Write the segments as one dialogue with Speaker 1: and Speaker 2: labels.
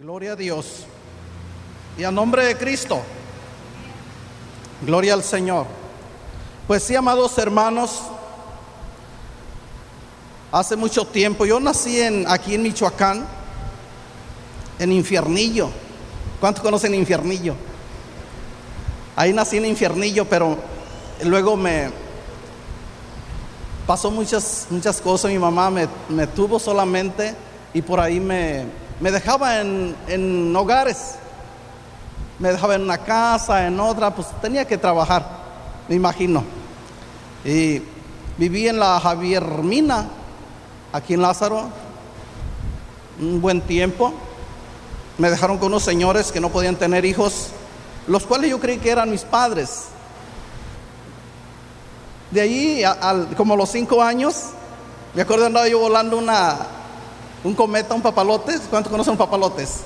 Speaker 1: Gloria a Dios. Y a nombre de Cristo. Gloria al Señor. Pues sí, amados hermanos, hace mucho tiempo, yo nací en, aquí en Michoacán, en Infiernillo. ¿Cuántos conocen Infiernillo? Ahí nací en Infiernillo, pero luego me pasó muchas, muchas cosas. Mi mamá me, me tuvo solamente y por ahí me, me dejaba en, en hogares. Me dejaba en una casa, en otra, pues tenía que trabajar, me imagino. Y viví en la Javier Mina, aquí en Lázaro, un buen tiempo. Me dejaron con unos señores que no podían tener hijos, los cuales yo creí que eran mis padres. De ahí, a, como los cinco años, me acuerdo andaba yo volando una, un cometa, un papalotes. ¿Cuántos conocen papalotes?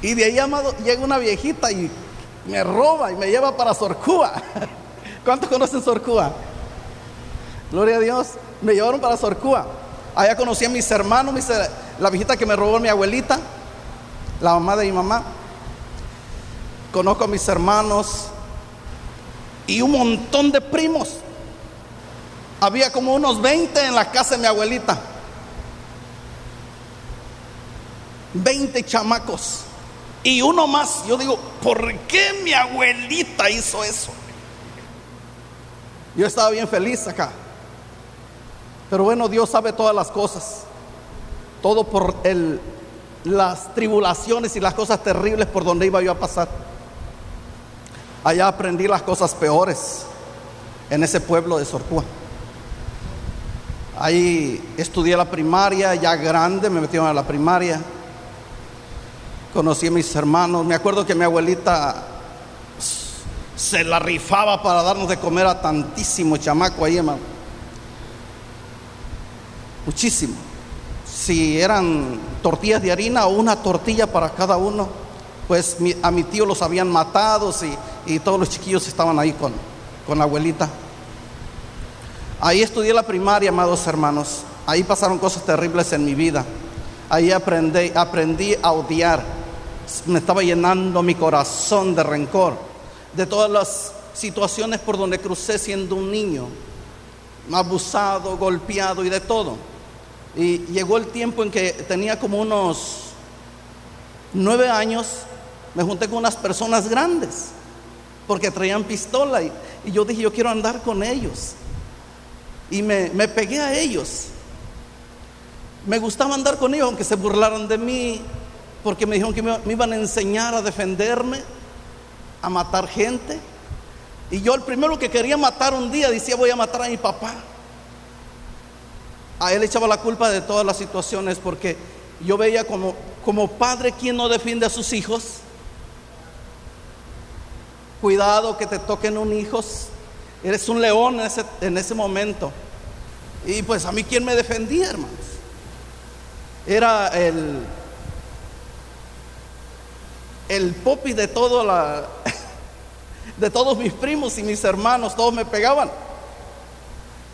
Speaker 1: Y de ahí, amado, llega una viejita y me roba y me lleva para Sorcúa. ¿Cuántos conocen Sorcúa? Gloria a Dios. Me llevaron para Sorcúa. Allá conocí a mis hermanos, mis, la viejita que me robó mi abuelita, la mamá de mi mamá. Conozco a mis hermanos y un montón de primos. Había como unos 20 en la casa de mi abuelita. 20 chamacos. Y uno más, yo digo, ¿por qué mi abuelita hizo eso? Yo estaba bien feliz acá. Pero bueno, Dios sabe todas las cosas. Todo por el, las tribulaciones y las cosas terribles por donde iba yo a pasar. Allá aprendí las cosas peores en ese pueblo de Sorcúa. Ahí estudié la primaria, ya grande, me metieron a la primaria conocí a mis hermanos. Me acuerdo que mi abuelita se la rifaba para darnos de comer a tantísimo chamaco ahí, hermano. Muchísimo. Si eran tortillas de harina o una tortilla para cada uno, pues a mi tío los habían matado y, y, todos los chiquillos estaban ahí con, con la abuelita. Ahí estudié la primaria, amados hermanos. Ahí pasaron cosas terribles en mi vida. Ahí aprendí, aprendí a odiar me estaba llenando mi corazón de rencor, de todas las situaciones por donde crucé siendo un niño, abusado, golpeado y de todo. Y llegó el tiempo en que tenía como unos nueve años, me junté con unas personas grandes, porque traían pistola y, yo dije, yo quiero andar con ellos. Y me, me pegué a ellos. Me gustaba andar con ellos, aunque se burlaran de mí, porque me dijeron que me, iban a enseñar a defenderme, a matar gente. Y yo el primero que quería matar un día decía voy a matar a mi papá. A él echaba la culpa de todas las situaciones porque yo veía como, como padre quien no defiende a sus hijos. Cuidado que te toquen un hijo. Eres un león en ese, en ese momento. Y pues a mí quién me defendía, hermanos. Era el, el popi de todo la de todos mis primos y mis hermanos, todos me pegaban.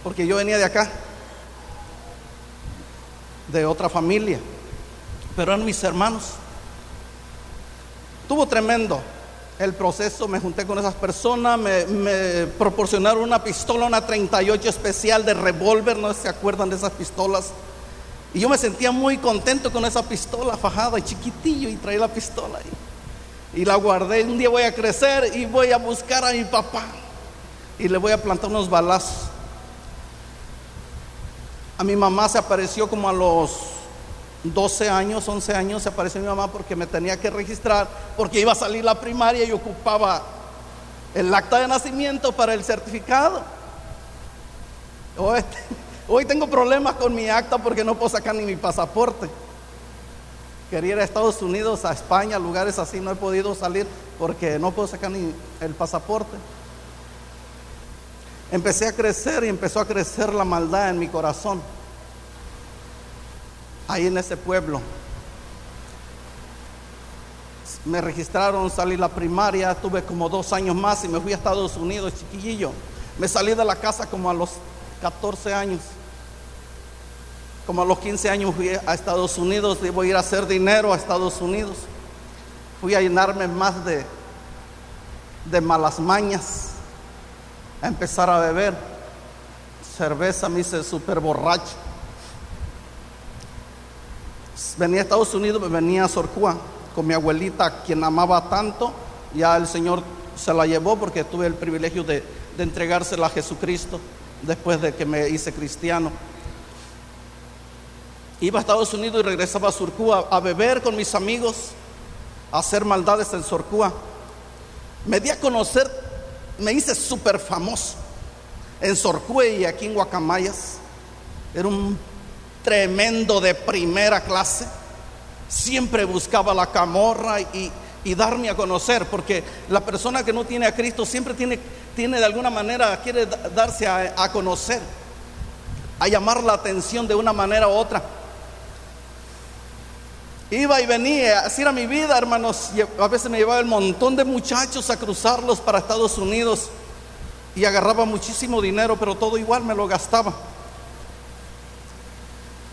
Speaker 1: Porque yo venía de acá, de otra familia, pero eran mis hermanos. Tuvo tremendo el proceso, me junté con esas personas, me, proporcionaron una pistola, una 38 especial de revólver, no se acuerdan de esas pistolas. Y yo me sentía muy contento con esa pistola fajada y chiquitillo y traía la pistola ahí. Y la guardé. Un día voy a crecer y voy a buscar a mi papá. Y le voy a plantar unos balazos. A mi mamá se apareció como a los 12 años, 11 años. Se apareció mi mamá porque me tenía que registrar. Porque iba a salir la primaria y ocupaba el acta de nacimiento para el certificado. Hoy, hoy tengo problemas con mi acta porque no puedo sacar ni mi pasaporte. Quería ir a Estados Unidos, a España, lugares así, no he podido salir porque no puedo sacar ni el pasaporte. Empecé a crecer y empezó a crecer la maldad en mi corazón. Ahí en ese pueblo. Me registraron, salí la primaria, tuve como dos años más y me fui a Estados Unidos, chiquillillo. Me salí de la casa como a los 14 años. Como a los 15 años fui a Estados Unidos, debo ir a hacer dinero a Estados Unidos. Fui a llenarme más de, de malas mañas, a empezar a beber cerveza, me hice súper borracho. Venía a Estados Unidos, venía a Sorcúa con mi abuelita, quien amaba tanto. Ya el Señor se la llevó porque tuve el privilegio de, de entregársela a Jesucristo después de que me hice cristiano. Iba a Estados Unidos y regresaba a Surcúa a beber con mis amigos, a hacer maldades en Surcúa. Me di a conocer, me hice súper famoso en Surcúa y aquí en Guacamayas. Era un tremendo de primera clase. Siempre buscaba la camorra y, y darme a conocer, porque la persona que no tiene a Cristo siempre tiene, tiene de alguna manera, quiere darse a, a conocer, a llamar la atención de una manera u otra. Iba y venía, así era mi vida, hermanos. A veces me llevaba el montón de muchachos a cruzarlos para Estados Unidos y agarraba muchísimo dinero, pero todo igual me lo gastaba.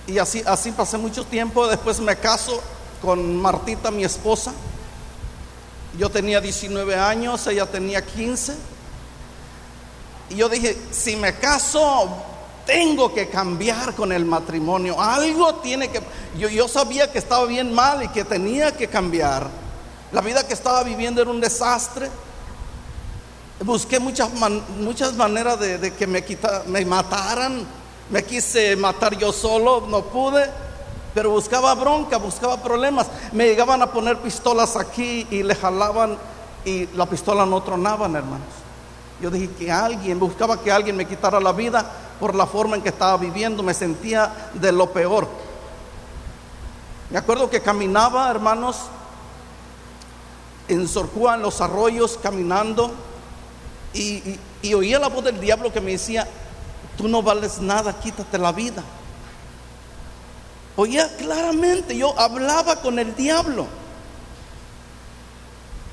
Speaker 1: Y así, así pasé mucho tiempo. Después me caso con Martita, mi esposa. Yo tenía 19 años, ella tenía 15. Y yo dije, si me caso, tengo que cambiar con el matrimonio. Algo tiene que... Yo, sabía que estaba bien mal y que tenía que cambiar. La vida que estaba viviendo era un desastre. Busqué muchas, man, muchas maneras de, de que me, quita, me mataran. Me quise matar yo solo, no pude. Pero buscaba bronca, buscaba problemas. Me llegaban a poner pistolas aquí y le jalaban y la pistola no tronaban, hermanos. Yo dije que alguien, buscaba que alguien me quitara la vida por la forma en que estaba viviendo, me sentía de lo peor. Me acuerdo que caminaba, hermanos, en Sorcúa, en los arroyos, caminando, y, y, y, oía la voz del diablo que me decía, tú no vales nada, quítate la vida. Oía claramente, yo hablaba con el diablo.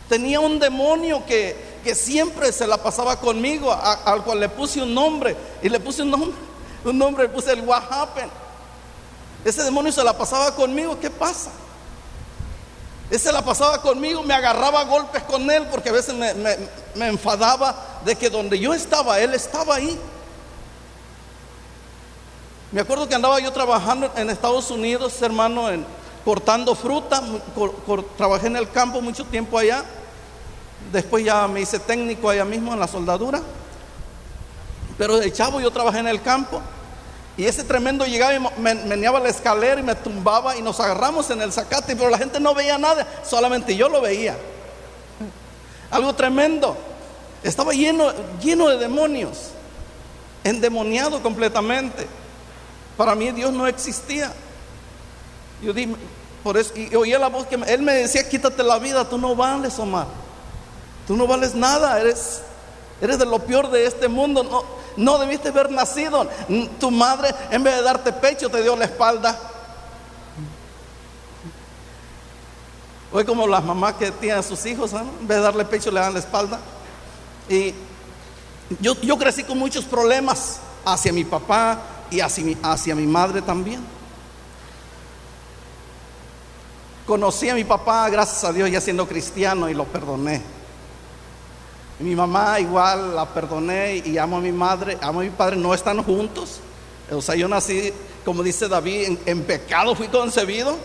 Speaker 1: Tenía un demonio que, que siempre se la pasaba conmigo, a, al cual le puse un nombre, y le puse un nombre, un nombre, le puse el What happened. Ese demonio se la pasaba conmigo, ¿qué pasa? Ese la pasaba conmigo, me agarraba golpes con él, porque a veces me, me, enfadaba de que donde yo estaba, él estaba ahí. Me acuerdo que andaba yo trabajando en Estados Unidos, hermano, cortando fruta, trabajé en el campo mucho tiempo allá. Después ya me hice técnico allá mismo en la soldadura. Pero de chavo yo trabajé en el campo. Y ese tremendo llegaba y me meneaba la escalera y me tumbaba y nos agarramos en el zacate, pero la gente no veía nada, solamente yo lo veía. Algo tremendo. Estaba lleno, lleno de demonios, endemoniado completamente. Para mí Dios no existía. Yo dije, por eso, y oía la voz que él me decía, quítate la vida, tú no vales, Omar. Tú no vales nada, eres, eres de lo peor de este mundo. No, no debiste haber nacido. Tu madre, en vez de darte pecho, te dio la espalda. Hoy como las mamás que tienen a sus hijos, ¿no? en vez de darle pecho, le dan la espalda. Y yo, yo crecí con muchos problemas hacia mi papá y hacia mi, hacia mi madre también. Conocí a mi papá, gracias a Dios, ya siendo cristiano y lo perdoné. Mi mamá igual la perdoné y amo a mi madre, amo a mi padre, no están juntos. O sea, yo nací, como dice David, en, pecado fui concebido.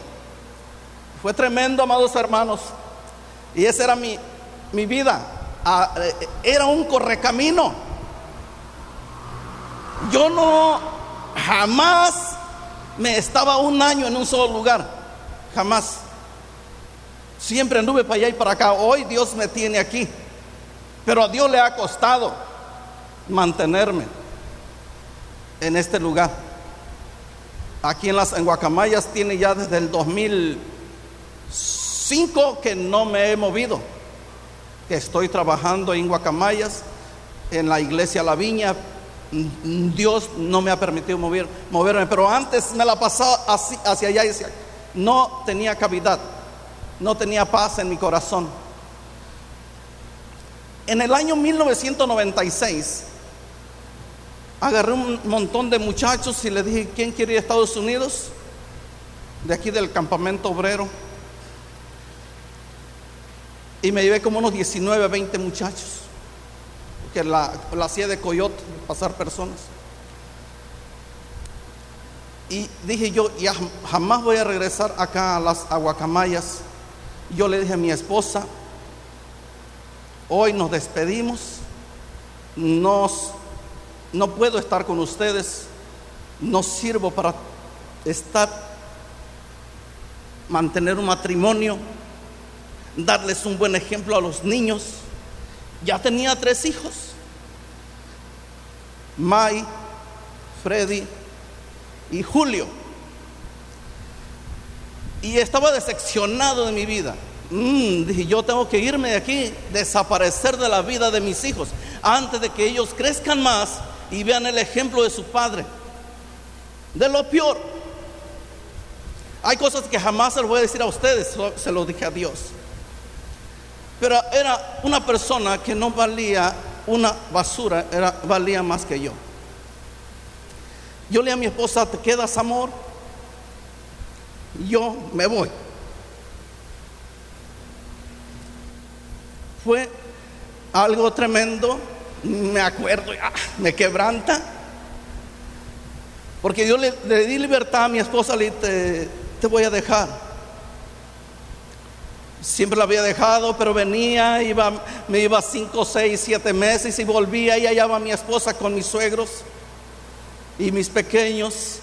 Speaker 1: Fue tremendo, amados hermanos. Y esa era mi, mi vida. Ah, era un correcamino. Yo no jamás me estaba un año en un solo lugar. Jamás. Siempre anduve para allá y para acá. Hoy Dios me tiene aquí. Pero a Dios le ha costado mantenerme en este lugar. Aquí en las en Guacamayas tiene ya desde el 2005 que no me he movido. Que estoy trabajando en Guacamayas, en la iglesia La Viña. Dios no me ha permitido mover, moverme, pero antes me la pasaba así, hacia allá y hacia No tenía cavidad, no tenía paz en mi corazón. En el año 1996, agarré un montón de muchachos y les dije, ¿quién quiere ir a Estados Unidos? De aquí del campamento obrero. Y me llevé como unos 19, 20 muchachos, que la, hacía de coyote, pasar personas. Y dije yo, jamás voy a regresar acá a las aguacamayas. Yo le dije a mi esposa, hoy nos despedimos, no puedo estar con ustedes, no sirvo para estar, mantener un matrimonio, darles un buen ejemplo a los niños. Ya tenía tres hijos, Mai, Freddy y Julio. Y estaba decepcionado de mi vida. Mm, dije, yo tengo que irme de aquí, desaparecer de la vida de mis hijos, antes de que ellos crezcan más y vean el ejemplo de su padre. De lo peor. Hay cosas que jamás se lo voy a decir a ustedes, se lo dije a Dios. Pero era una persona que no valía una basura, era, valía más que yo. Yo le a mi esposa, ¿te quedas amor? Yo me voy. Fue algo tremendo, me acuerdo, me quebranta. Porque yo le, di libertad a mi esposa, le dije, te, voy a dejar. Siempre la había dejado, pero venía, iba, me iba cinco, seis, siete meses y volvía y hallaba a mi esposa con mis suegros y mis pequeños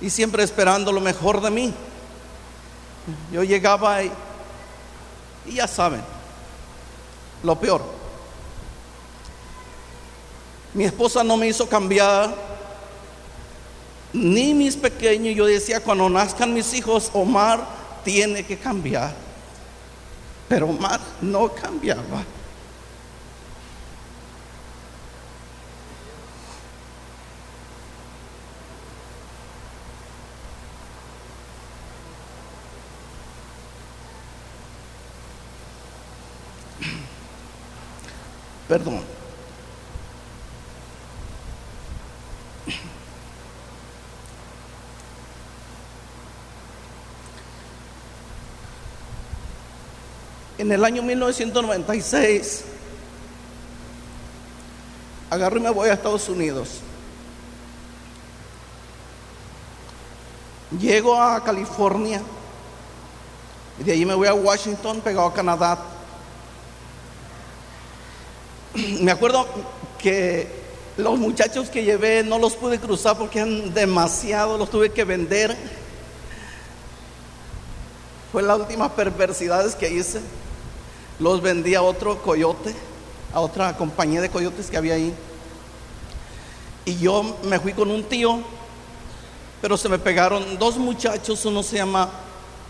Speaker 1: y siempre esperando lo mejor de mí. Yo llegaba y ya saben, lo peor. Mi esposa no me hizo cambiar, ni mis pequeños. Yo decía, cuando nazcan mis hijos, Omar tiene que cambiar. Pero Omar no cambiaba. Perdón. En el año 1996 agarro y me voy a Estados Unidos. Llego a California y de allí me voy a Washington, pegado a Canadá me acuerdo que los muchachos que llevé no los pude cruzar porque eran demasiado, los tuve que vender. Fue la última perversidades que hice. Los vendí a otro coyote, a otra compañía de coyotes que había ahí. Y yo me fui con un tío, pero se me pegaron dos muchachos, uno se llama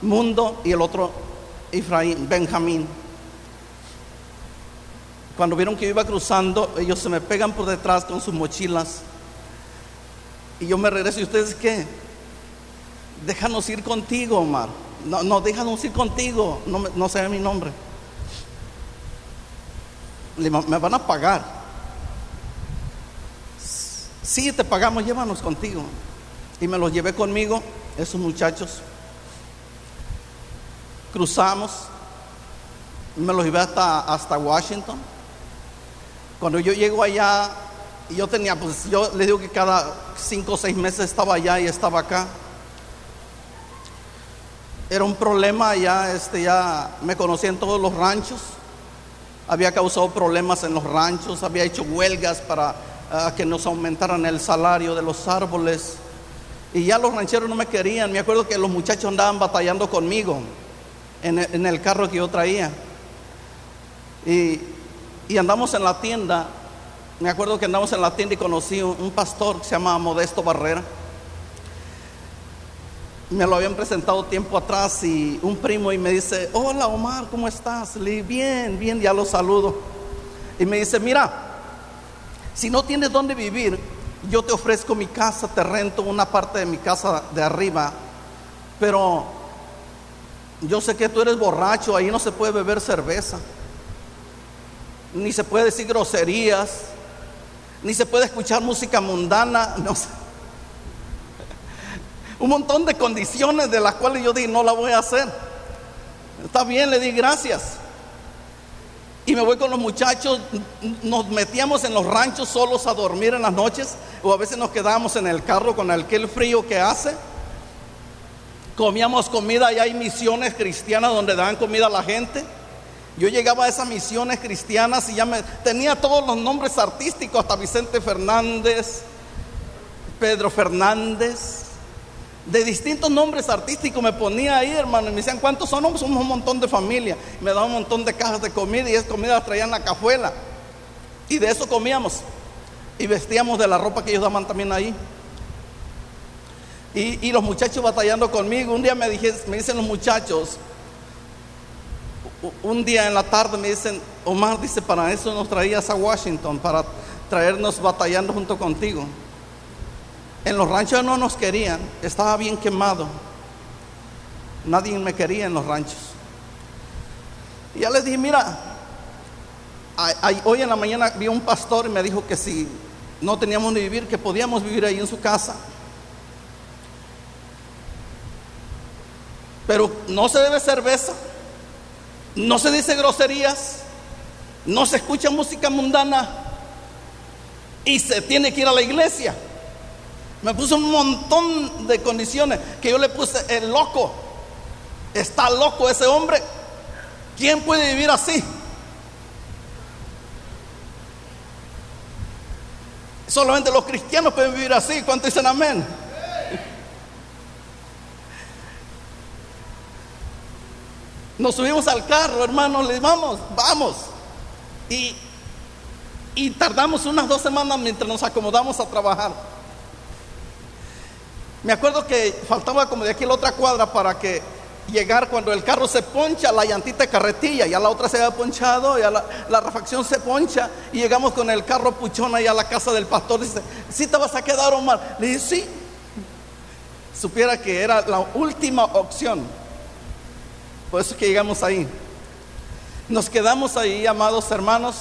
Speaker 1: Mundo y el otro Efraín, Benjamín. Cuando vieron que yo iba cruzando, ellos se me pegan por detrás con sus mochilas. Y yo me regreso. ¿Y ustedes qué? Déjanos ir contigo, Omar. No, no déjanos ir contigo. No, no sé mi nombre. Me van a pagar. Sí, te pagamos, llévanos contigo. Y me los llevé conmigo, esos muchachos. Cruzamos. Me los llevé hasta, hasta Washington. Cuando yo llego allá, yo tenía, pues yo le digo que cada cinco o seis meses estaba allá y estaba acá. Era un problema allá, este, ya me conocía en todos los ranchos. Había causado problemas en los ranchos, había hecho huelgas para ah, que nos aumentaran el salario de los árboles. Y ya los rancheros no me querían. Me acuerdo que los muchachos andaban batallando conmigo en el, en el carro que yo traía. Y y andamos en la tienda. Me acuerdo que andamos en la tienda y conocí un, pastor que se llama Modesto Barrera. Me lo habían presentado tiempo atrás y un primo y me dice, hola Omar, ¿cómo estás? Le dije, bien, bien, ya lo saludo. Y me dice, mira, si no tienes dónde vivir, yo te ofrezco mi casa, te rento una parte de mi casa de arriba, pero yo sé que tú eres borracho, ahí no se puede beber cerveza ni se puede decir groserías, ni se puede escuchar música mundana, no sé. Un montón de condiciones de las cuales yo dije, no la voy a hacer. Está bien, le di gracias. Y me voy con los muchachos, nos metíamos en los ranchos solos a dormir en las noches, o a veces nos quedábamos en el carro con aquel frío que hace. Comíamos comida y hay misiones cristianas donde dan comida a la gente. Yo llegaba a esas misiones cristianas y ya me tenía todos los nombres artísticos, hasta Vicente Fernández, Pedro Fernández, de distintos nombres artísticos me ponía ahí, hermano, y me decían, ¿cuántos son? Somos un montón de familia. Me daban un montón de cajas de comida y esa comida la traían en la cajuela. Y de eso comíamos. Y vestíamos de la ropa que ellos daban también ahí. Y, y los muchachos batallando conmigo. Un día me, dije, me dicen los muchachos, un día en la tarde me dicen, Omar dice, para eso nos traías a Washington, para traernos batallando junto contigo. En los ranchos no nos querían, estaba bien quemado. Nadie me quería en los ranchos. Y ya les dije, mira, hoy en la mañana vi un pastor y me dijo que si no teníamos ni vivir, que podíamos vivir ahí en su casa. Pero no se debe cerveza, no se dice groserías, no se escucha música mundana y se tiene que ir a la iglesia. Me puso un montón de condiciones que yo le puse el loco. Está loco ese hombre. ¿Quién puede vivir así? Solamente los cristianos pueden vivir así. ¿Cuánto dicen amén? Nos subimos al carro, hermano, le vamos, vamos. Y, y tardamos unas dos semanas mientras nos acomodamos a trabajar. Me acuerdo que faltaba como de aquí la otra cuadra para que llegar cuando el carro se poncha, la llantita de carretilla, ya la otra se había ponchado, ya la, refacción se poncha y llegamos con el carro puchón ahí a la casa del pastor. Dice, ¿sí te vas a quedar Omar? Le dije, sí. Supiera que era la última opción. Por eso que llegamos ahí. Nos quedamos ahí, amados hermanos.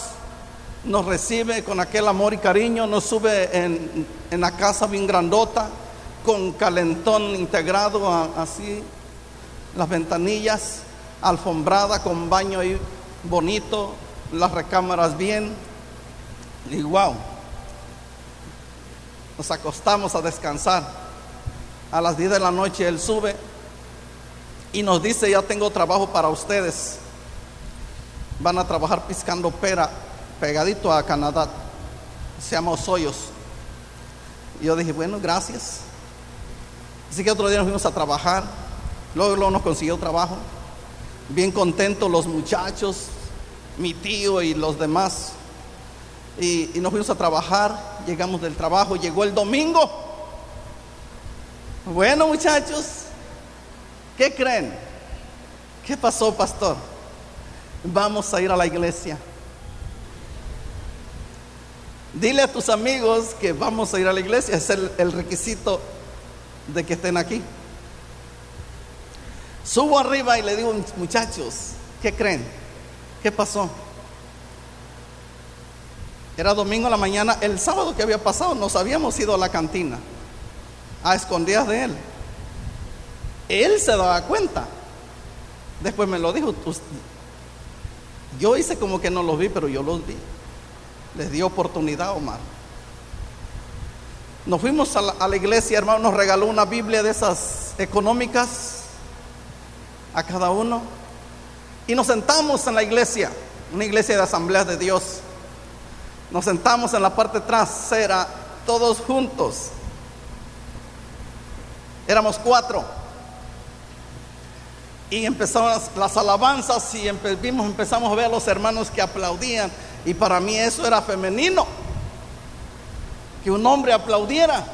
Speaker 1: Nos recibe con aquel amor y cariño, nos sube en, en la casa bien grandota con calentón integrado así, las ventanillas, alfombrada con baño ahí bonito, las recámaras bien. Y wow, nos acostamos a descansar. A las 10 de la noche él sube y nos dice, ya tengo trabajo para ustedes. Van a trabajar piscando pera pegadito a Canadá. Se llama. Y yo dije, bueno, gracias. Así que otro día nos fuimos a trabajar. Luego, luego nos consiguió trabajo. Bien contentos los muchachos, mi tío y los demás. Y, y nos fuimos a trabajar. Llegamos del trabajo. Llegó el domingo. Bueno, muchachos, ¿qué creen? ¿Qué pasó, pastor? Vamos a ir a la iglesia. Dile a tus amigos que vamos a ir a la iglesia. Es el, el requisito de que estén aquí. Subo arriba y le digo, muchachos, ¿qué creen? ¿Qué pasó? Era domingo a la mañana, el sábado que había pasado nos habíamos ido a la cantina, a escondidas de él. Él se daba cuenta. Después me lo dijo. Yo hice como que no los vi, pero yo los vi. Les di oportunidad, Omar. Nos fuimos a la, iglesia, hermano, nos regaló una Biblia de esas económicas a cada uno. Y nos sentamos en la iglesia, una iglesia de asambleas de Dios. Nos sentamos en la parte trasera, todos juntos. Éramos cuatro. Y empezamos las alabanzas y vimos, empezamos a ver a los hermanos que aplaudían. Y para mí eso era femenino que un hombre aplaudiera.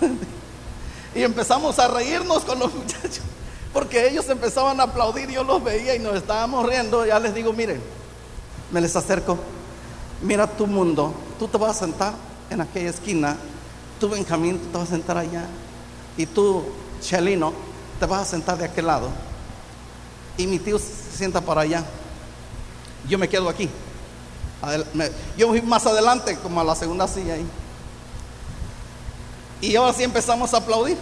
Speaker 1: y empezamos a reírnos con los muchachos, porque ellos empezaban a aplaudir, yo los veía y nos estábamos riendo. Ya les digo, miren, me les acerco, mira tu mundo, tú te vas a sentar en aquella esquina, tú Benjamín, tú te vas a sentar allá, y tú, Chelino, te vas a sentar de aquel lado, y mi tío se sienta para allá, yo me quedo aquí. Yo fui más adelante, como a la segunda silla ahí. Y ahora sí empezamos a aplaudir.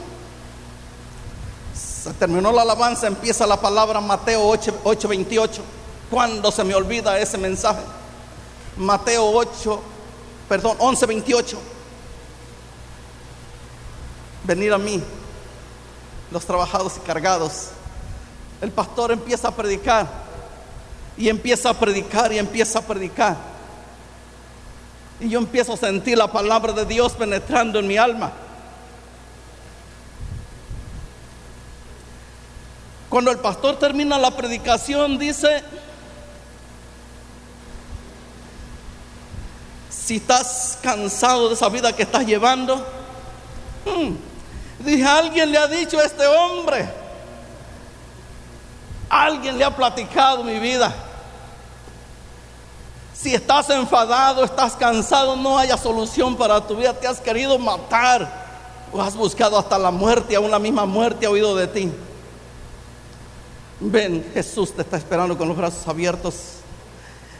Speaker 1: Se terminó la alabanza, empieza la palabra Mateo 8, 8 28. Cuando se me olvida ese mensaje? Mateo 8, perdón, 11, 28. Venir a mí, los trabajados y cargados. El pastor empieza a predicar y empieza a predicar y empieza a predicar. Y yo empiezo a sentir la palabra de Dios penetrando en mi alma. Cuando el pastor termina la predicación, dice, si estás cansado de esa vida que estás llevando, hmm, dije, alguien le ha dicho a este hombre, alguien le ha platicado mi vida. Si estás enfadado, estás cansado, no haya solución para tu vida, te has querido matar o has buscado hasta la muerte, aún la misma muerte ha oído de ti. Ven, Jesús te está esperando con los brazos abiertos.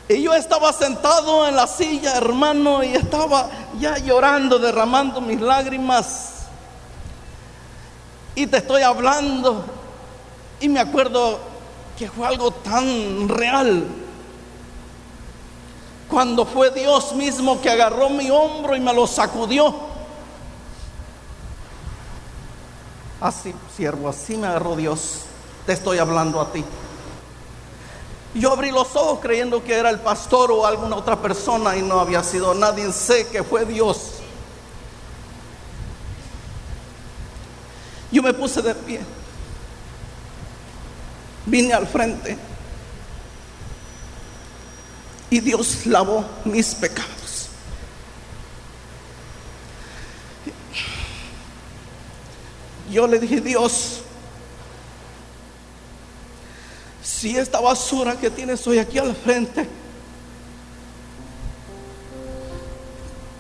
Speaker 1: Y yo estaba sentado en la silla, hermano, y estaba ya llorando, derramando mis lágrimas. Y te estoy hablando. Y me acuerdo que fue algo tan real. Cuando fue Dios mismo que agarró mi hombro y me lo sacudió. Así, siervo, así me agarró Dios te estoy hablando a ti. Yo abrí los ojos creyendo que era el pastor o alguna otra persona y no había sido nadie. Sé que fue Dios. Yo me puse de pie. Vine al frente. Y Dios lavó mis pecados. Yo le dije, Dios, si esta basura que tienes hoy aquí al frente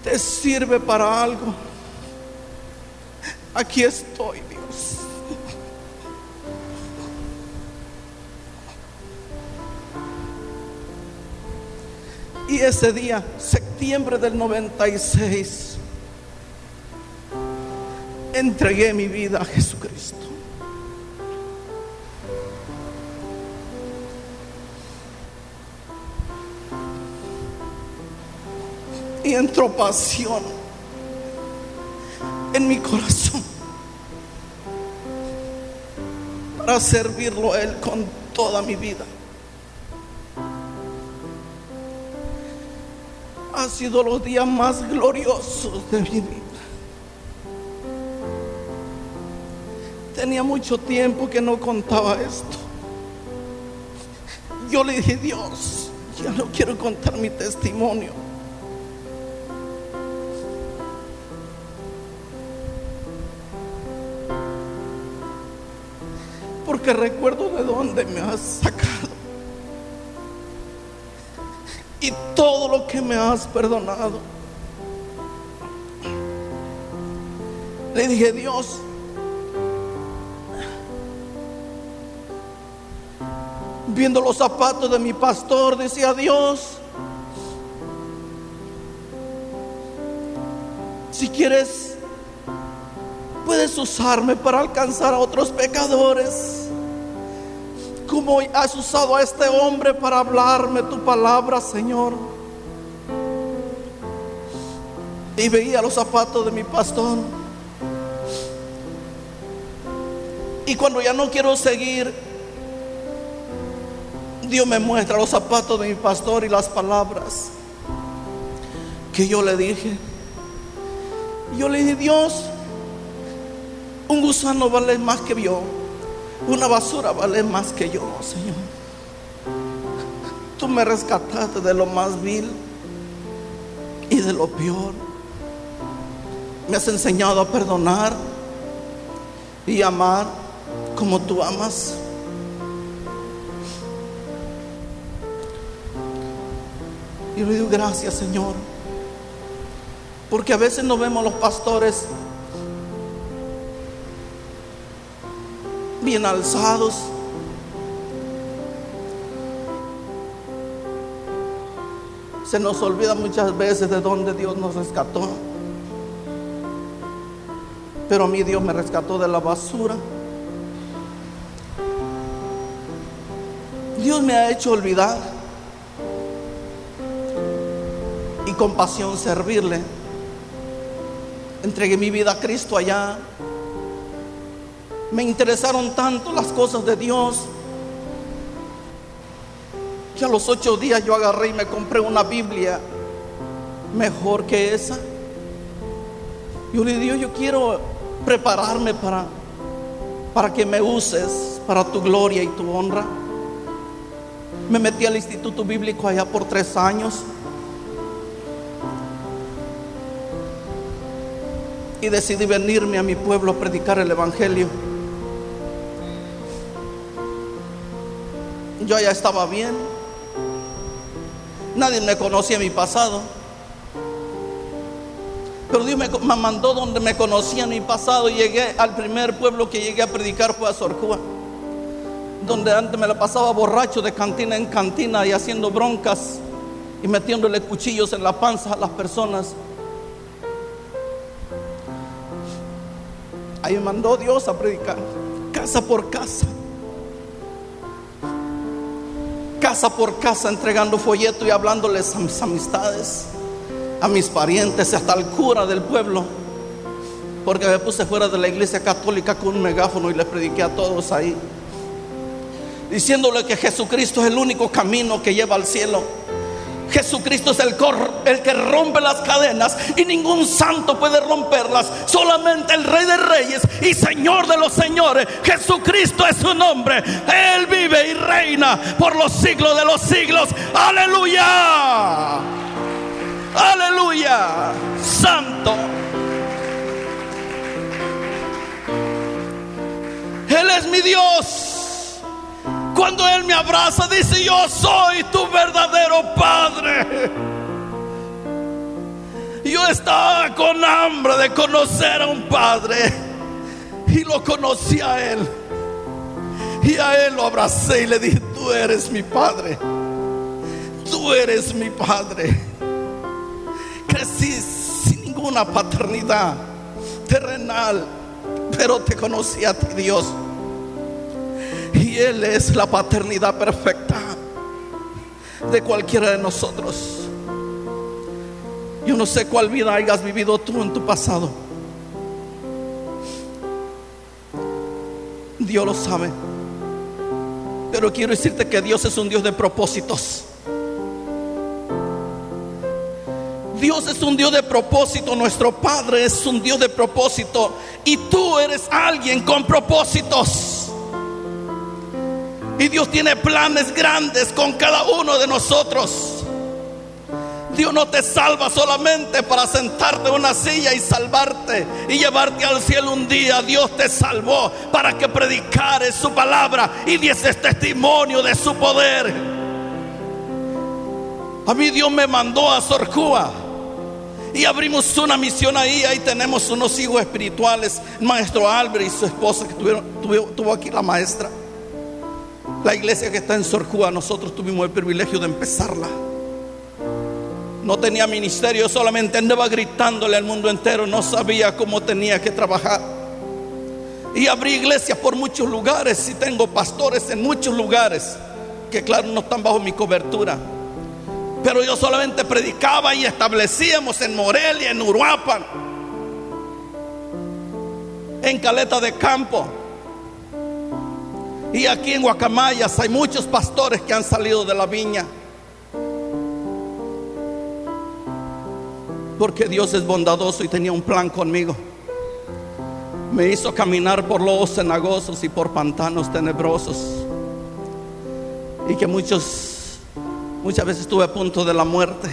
Speaker 1: te sirve para algo, aquí estoy, Dios. Y ese día, septiembre del 96, entregué mi vida a Jesucristo. y entró pasión en mi corazón para servirlo a Él con toda mi vida. Ha sido los días más gloriosos de mi vida. Tenía mucho tiempo que no contaba esto. Yo le dije, Dios, ya no quiero contar mi testimonio. Porque recuerdo de dónde me has sacado. Y todo lo que me has perdonado. Le dije, Dios, viendo los zapatos de mi pastor, decía Dios, si quieres puedes usarme para alcanzar a otros pecadores. Como has usado a este hombre para hablarme tu palabra, Señor. Y veía los zapatos de mi pastor. Y cuando ya no quiero seguir, Dios me muestra los zapatos de mi pastor y las palabras que yo le dije. Yo le dije, Dios, un gusano vale más que yo. Una basura vale más que yo, Señor. Tú me rescataste de lo más vil y de lo peor. Me has enseñado a perdonar y amar como tú amas. Y le digo gracias, Señor. Porque a veces no vemos los pastores bien alzados. Se nos olvida muchas veces de dónde Dios nos rescató. Pero a mí Dios me rescató de la basura. Dios me ha hecho olvidar y con pasión servirle. Entregué mi vida a Cristo allá. Me interesaron tanto las cosas de Dios que a los ocho días yo agarré y me compré una Biblia mejor que esa. Yo le digo, yo quiero prepararme para, para que me uses para tu gloria y tu honra. Me metí al Instituto Bíblico allá por tres años. Y decidí venirme a mi pueblo a predicar el Evangelio. Yo ya estaba bien. Nadie me conocía mi pasado. Pero Dios me, mandó donde me conocían mi pasado. Llegué al primer pueblo que llegué a predicar fue a Sorcúa. Donde antes me la pasaba borracho de cantina en cantina y haciendo broncas y metiéndole cuchillos en la panza a las personas. Ahí me mandó Dios a predicar, casa por casa. Casa por casa entregando folleto y hablándoles a mis amistades, a mis parientes, hasta al cura del pueblo. Porque me puse fuera de la iglesia católica con un megáfono y les prediqué a todos ahí. Diciéndole que Jesucristo es el único camino que lleva al cielo. Jesucristo es el, el, que rompe las cadenas y ningún santo puede romperlas. Solamente el Rey de Reyes y Señor de los Señores. Jesucristo es su nombre. Él vive y reina por los siglos de los siglos. Aleluya. Aleluya. Santo. Él es mi Dios. Cuando Él me abraza, dice, yo soy tu verdadero Padre. Yo estaba con hambre de conocer a un Padre y lo conocí a Él. Y a Él lo abracé y le dije, tú eres mi Padre. Tú eres mi Padre. Crecí sin ninguna paternidad terrenal, pero te conocí a ti, Dios. Y Él es la paternidad perfecta de cualquiera de nosotros. Yo no sé cuál vida hayas vivido tú en tu pasado. Dios lo sabe. Pero quiero decirte que Dios es un Dios de propósitos. Dios es un Dios de propósito, nuestro Padre es un Dios de propósito y tú eres alguien con propósitos. Y Dios tiene planes grandes con cada uno de nosotros. Dios no te salva solamente para sentarte en una silla y salvarte y llevarte al cielo un día. Dios te salvó para que predicares su palabra y dieses testimonio de su poder. A mí Dios me mandó a Sorcúa y abrimos una misión ahí. Ahí tenemos unos hijos espirituales, maestro Albert y su esposa que tuvieron, tuvo aquí la maestra. La iglesia que está en Sorjúa, nosotros tuvimos el privilegio de empezarla. No tenía ministerio, solamente andaba gritándole al mundo entero, no sabía cómo tenía que trabajar. Y abrí iglesias por muchos lugares y tengo pastores en muchos lugares que claro no están bajo mi cobertura. Pero yo solamente predicaba y establecíamos en Morelia, en Uruapan, en Caleta de Campo. Y aquí en Guacamayas hay muchos pastores que han salido de la viña. Porque Dios es bondadoso y tenía un plan conmigo. Me hizo caminar por lobos cenagosos y por pantanos tenebrosos. Y que muchos, muchas veces estuve a punto de la muerte.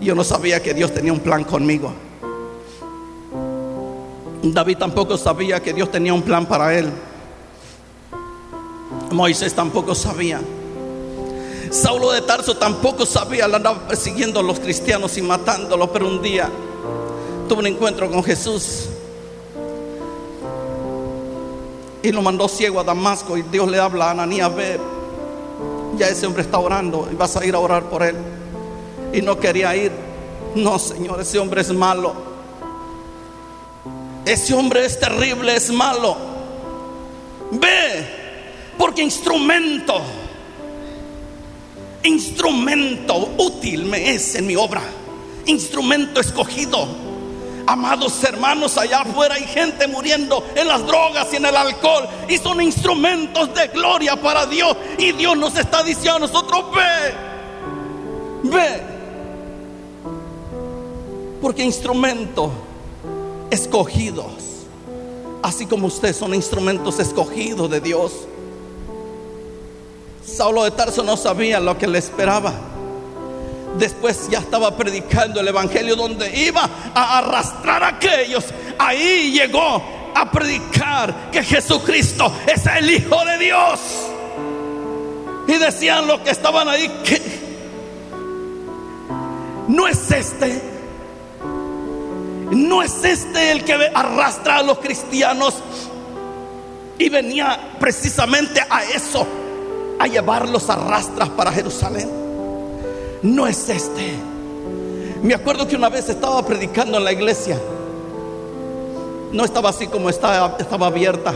Speaker 1: Yo no sabía que Dios tenía un plan conmigo. David tampoco sabía que Dios tenía un plan para él. Moisés tampoco sabía. Saulo de Tarso tampoco sabía, le andaba persiguiendo a los cristianos y matándolos, pero un día tuvo un encuentro con Jesús y lo mandó ciego a Damasco y Dios le habla a Ananías, ve, ya ese hombre está orando y vas a ir a orar por él. Y no quería ir. No, Señor, ese hombre es malo. Ese hombre es terrible, es malo. Ve, porque instrumento, instrumento útil me es en mi obra. Instrumento escogido Amados hermanos, allá afuera hay gente muriendo en las drogas y en el alcohol. Y son instrumentos de gloria para Dios. Y Dios nos está diciendo a nosotros, ve, ve. Porque instrumentos escogidos, así como ustedes son instrumentos escogidos de Dios. Saulo de Tarso no sabía lo que le esperaba. Después ya estaba predicando el Evangelio donde iba a arrastrar a aquellos. Ahí llegó a predicar que Jesucristo es el Hijo de Dios. Y decían los que estaban ahí que no es este, no es este el que arrastra a los cristianos. Y venía precisamente a eso, a llevarlos a arrastras para Jerusalén no es este. Me acuerdo que una vez estaba predicando en la iglesia. No estaba así como estaba, estaba abierta.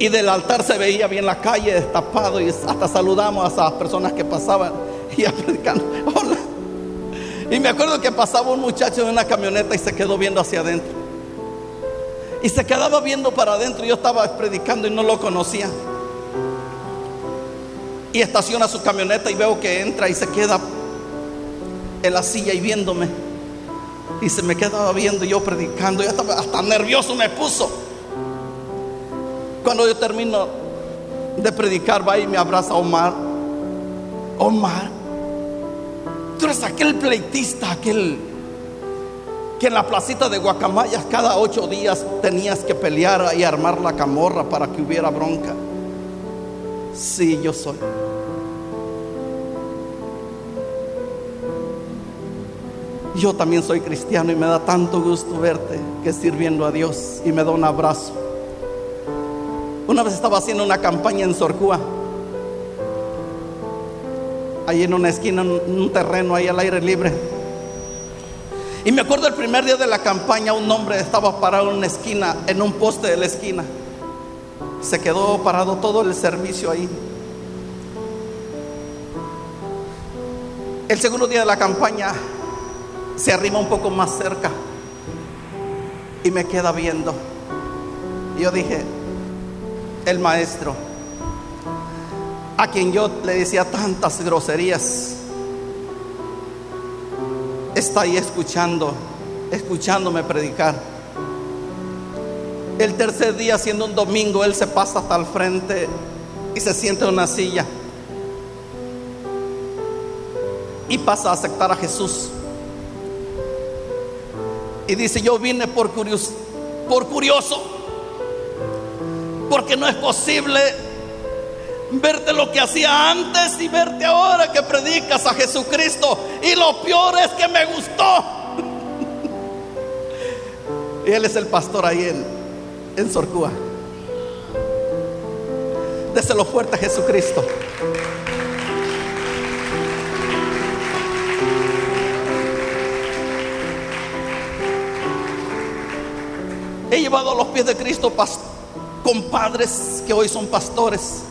Speaker 1: Y del altar se veía bien la calle destapado y hasta saludamos a esas personas que pasaban y predicando. Hola. Y me acuerdo que pasaba un muchacho en una camioneta y se quedó viendo hacia adentro. Y se quedaba viendo para adentro. Yo estaba predicando y no lo conocía. Y estaciona su camioneta y veo que entra y se queda en la silla y viéndome. Y se me quedaba viendo yo predicando. Yo estaba hasta nervioso me puso. Cuando yo termino de predicar, va y me abraza Omar. Omar, tú eres aquel pleitista, aquel que en la placita de Guacamayas cada ocho días tenías que pelear y armar la camorra para que hubiera bronca. Sí, yo soy. Yo también soy cristiano y me da tanto gusto verte que sirviendo a Dios y me da un abrazo. Una vez estaba haciendo una campaña en Sorcúa, ahí en una esquina, en un terreno, ahí al aire libre. Y me acuerdo el primer día de la campaña, un hombre estaba parado en una esquina, en un poste de la esquina. Se quedó parado todo el servicio ahí. El segundo día de la campaña, se arrima un poco más cerca y me queda viendo. Yo dije, el maestro, a quien yo le decía tantas groserías, está ahí escuchando, escuchándome predicar. El tercer día, siendo un domingo, él se pasa hasta el frente y se siente en una silla y pasa a aceptar a Jesús. Y dice, yo vine por por curioso, porque no es posible verte lo que hacía antes y verte ahora que predicas a Jesucristo. Y lo peor es que me gustó. él es el pastor ahí en, en Sorcúa. Déselo fuerte a Jesucristo. He llevado a los pies de Cristo compadres que hoy son pastores,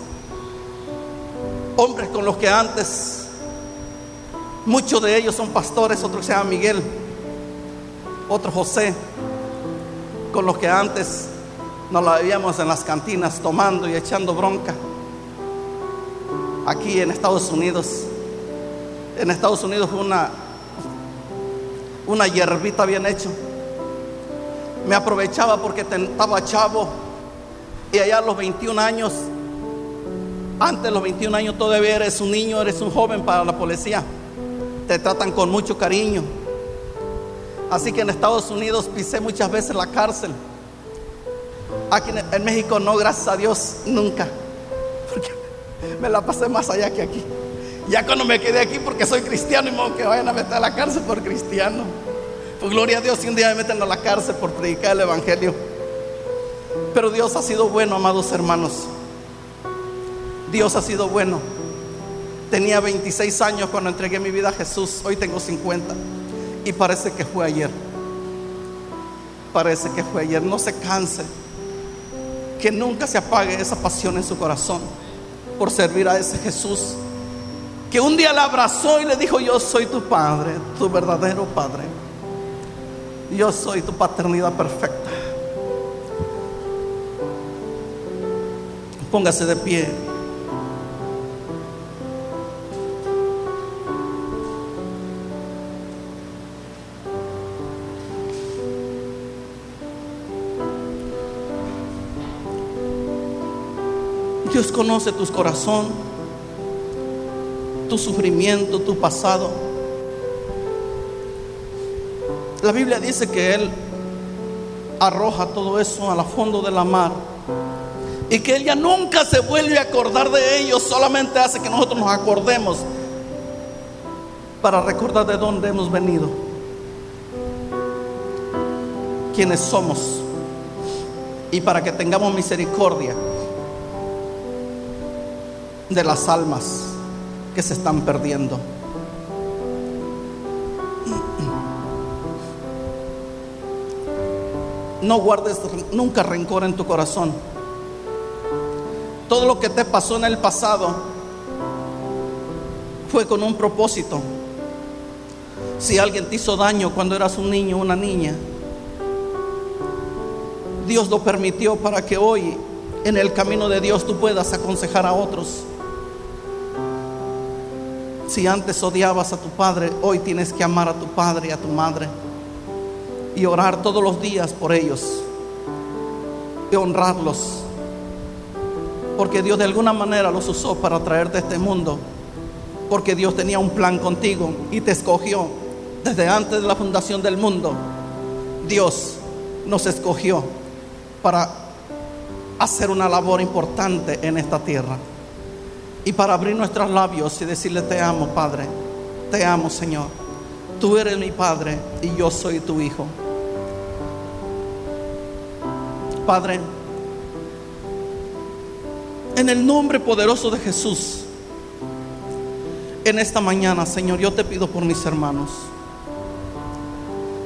Speaker 1: hombres con los que antes, muchos de ellos son pastores, otro se llama Miguel, otro José, con los que antes nos la veíamos en las cantinas tomando y echando bronca. Aquí en Estados Unidos, en Estados Unidos una, una hierbita bien hecho me aprovechaba porque estaba chavo y allá a los 21 años, antes de los 21 años todavía eres un niño, eres un joven para la policía. Te tratan con mucho cariño. Así que en Estados Unidos pisé muchas veces la cárcel. Aquí en México no, gracias a Dios, nunca. Porque me la pasé más allá que aquí. Ya cuando me quedé aquí porque soy cristiano y modo que vayan a meter a la cárcel por cristiano. Pues gloria a Dios si un día me meten a la cárcel por predicar el Evangelio. Pero Dios ha sido bueno, amados hermanos. Dios ha sido bueno. Tenía 26 años cuando entregué mi vida a Jesús, hoy tengo 50 y parece que fue ayer. Parece que fue ayer, no se canse, que nunca se apague esa pasión en su corazón por servir a ese Jesús que un día la abrazó y le dijo, yo soy tu padre, tu verdadero padre. Yo soy tu paternidad perfecta. Póngase de pie. Dios conoce tu corazón, tu sufrimiento, tu pasado. La Biblia dice que Él arroja todo eso a la fondo de la mar y que Él ya nunca se vuelve a acordar de ellos, solamente hace que nosotros nos acordemos para recordar de dónde hemos venido, quiénes somos y para que tengamos misericordia de las almas que se están perdiendo. No guardes nunca rencor en tu corazón. Todo lo que te pasó en el pasado fue con un propósito. Si alguien te hizo daño cuando eras un niño o una niña, Dios lo permitió para que hoy en el camino de Dios tú puedas aconsejar a otros. Si antes odiabas a tu padre, hoy tienes que amar a tu padre y a tu madre y orar todos los días por ellos y honrarlos. Porque Dios de alguna manera los usó para traerte a este mundo. Porque Dios tenía un plan contigo y te escogió desde antes de la fundación del mundo. Dios nos escogió para hacer una labor importante en esta tierra y para abrir nuestros labios y decirle te amo Padre, te amo Señor, tú eres mi Padre y yo soy tu Hijo. Padre, en el nombre poderoso de Jesús, en esta mañana Señor, yo te pido por mis hermanos.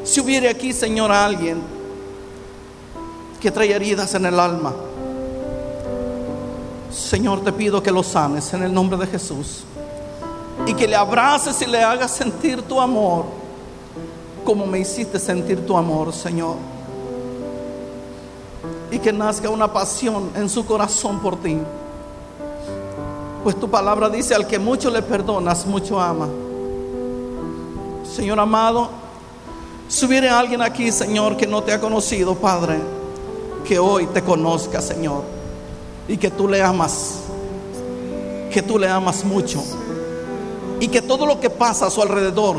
Speaker 1: Si hubiera aquí Señor a alguien que trae heridas en el alma, Señor, te pido que lo sanes en el nombre de Jesús. Y que le abraces y le hagas sentir tu amor, como me hiciste sentir tu amor, Señor. Y que nazca una pasión en su corazón por ti. Pues tu palabra dice, al que mucho le perdonas, mucho ama. Señor amado, si hubiera alguien aquí, Señor, que no te ha conocido, Padre, que hoy te conozca, Señor y que tú le amas, que tú le amas mucho y que todo lo que pasa a su alrededor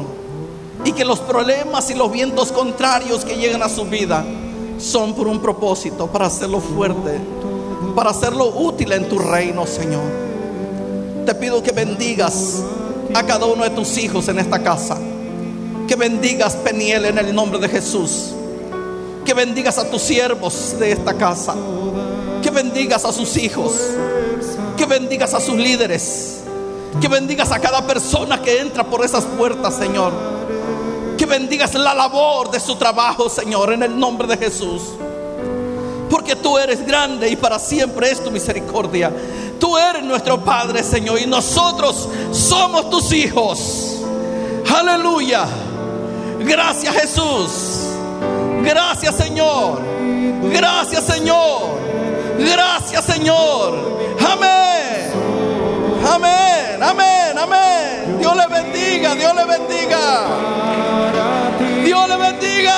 Speaker 1: y que los problemas y los vientos contrarios que llegan a su vida son por un propósito, para hacerlo fuerte, para hacerlo útil en tu reino, Señor. Te pido que bendigas a cada uno de tus hijos en esta casa. Que bendigas Peniel en el nombre de Jesús. Que bendigas a tus siervos de esta casa que bendigas a sus hijos, que bendigas a sus líderes, que bendigas a cada persona que entra por esas puertas, Señor. Que bendigas la labor de su trabajo, Señor, en el nombre de Jesús. Porque tú eres grande y para siempre es tu misericordia. Tú eres nuestro Padre, Señor, y nosotros somos tus hijos. Aleluya. Gracias, Jesús. Gracias, Señor. Gracias, Señor. Gracias Señor. Amén. Amén. Amén. Amén. Dios le bendiga. Dios le bendiga. Dios le bendiga.